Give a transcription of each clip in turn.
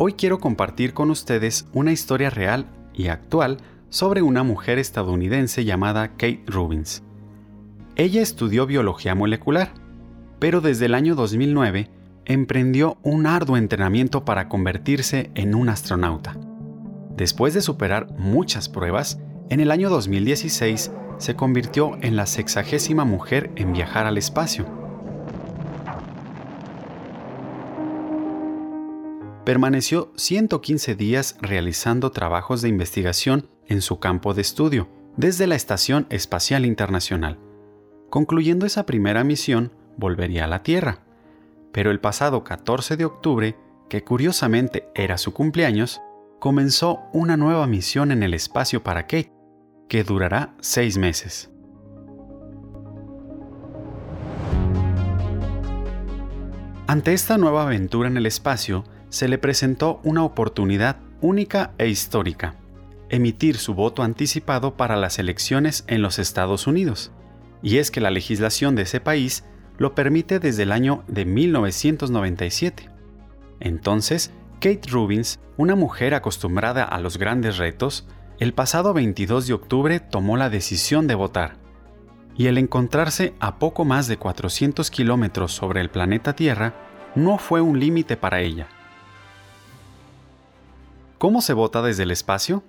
hoy quiero compartir con ustedes una historia real y actual sobre una mujer estadounidense llamada Kate Rubins. Ella estudió biología molecular, pero desde el año 2009 emprendió un arduo entrenamiento para convertirse en un astronauta. Después de superar muchas pruebas, en el año 2016 se convirtió en la sexagésima mujer en viajar al espacio. Permaneció 115 días realizando trabajos de investigación en su campo de estudio, desde la Estación Espacial Internacional. Concluyendo esa primera misión, volvería a la Tierra. Pero el pasado 14 de octubre, que curiosamente era su cumpleaños, comenzó una nueva misión en el espacio para Kate, que durará seis meses. Ante esta nueva aventura en el espacio, se le presentó una oportunidad única e histórica, emitir su voto anticipado para las elecciones en los Estados Unidos. Y es que la legislación de ese país lo permite desde el año de 1997. Entonces, Kate Rubins, una mujer acostumbrada a los grandes retos, el pasado 22 de octubre tomó la decisión de votar. Y el encontrarse a poco más de 400 kilómetros sobre el planeta Tierra no fue un límite para ella. ¿Cómo se vota desde el espacio?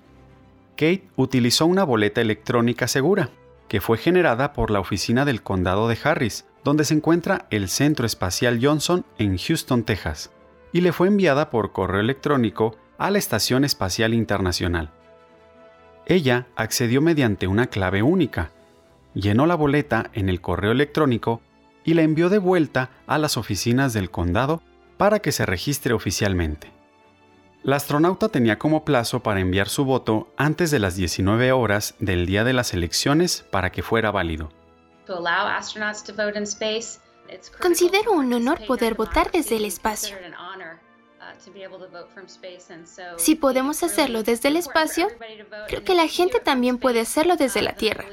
Kate utilizó una boleta electrónica segura, que fue generada por la oficina del condado de Harris, donde se encuentra el Centro Espacial Johnson en Houston, Texas, y le fue enviada por correo electrónico a la Estación Espacial Internacional. Ella accedió mediante una clave única, llenó la boleta en el correo electrónico y la envió de vuelta a las oficinas del condado para que se registre oficialmente. La astronauta tenía como plazo para enviar su voto antes de las 19 horas del día de las elecciones para que fuera válido. Considero un honor poder votar desde el espacio. Si podemos hacerlo desde el espacio, creo que la gente también puede hacerlo desde la Tierra.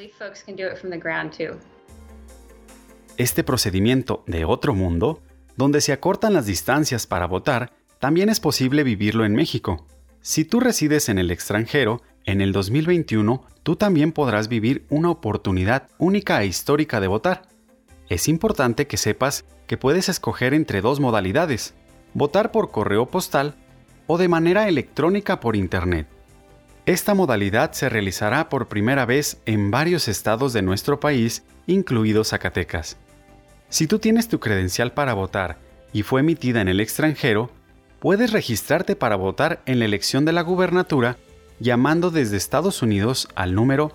Este procedimiento de otro mundo, donde se acortan las distancias para votar, también es posible vivirlo en México. Si tú resides en el extranjero, en el 2021 tú también podrás vivir una oportunidad única e histórica de votar. Es importante que sepas que puedes escoger entre dos modalidades, votar por correo postal o de manera electrónica por Internet. Esta modalidad se realizará por primera vez en varios estados de nuestro país, incluido Zacatecas. Si tú tienes tu credencial para votar y fue emitida en el extranjero, puedes registrarte para votar en la elección de la gubernatura llamando desde Estados Unidos al número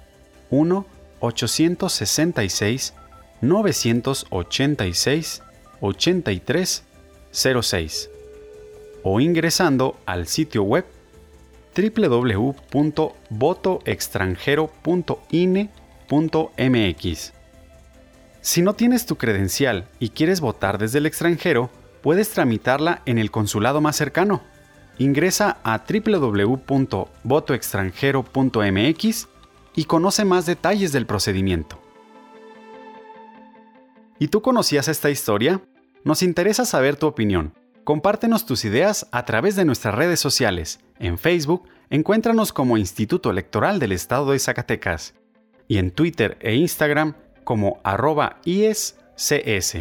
1-866-986-8306 o ingresando al sitio web www.votoextranjero.ine.mx. Si no tienes tu credencial y quieres votar desde el extranjero, puedes tramitarla en el consulado más cercano Ingresa a www.votoextranjero.mx y conoce más detalles del procedimiento. ¿Y tú conocías esta historia? Nos interesa saber tu opinión. Compártenos tus ideas a través de nuestras redes sociales. En Facebook, encuéntranos como Instituto Electoral del Estado de Zacatecas y en Twitter e Instagram como arroba ISCS.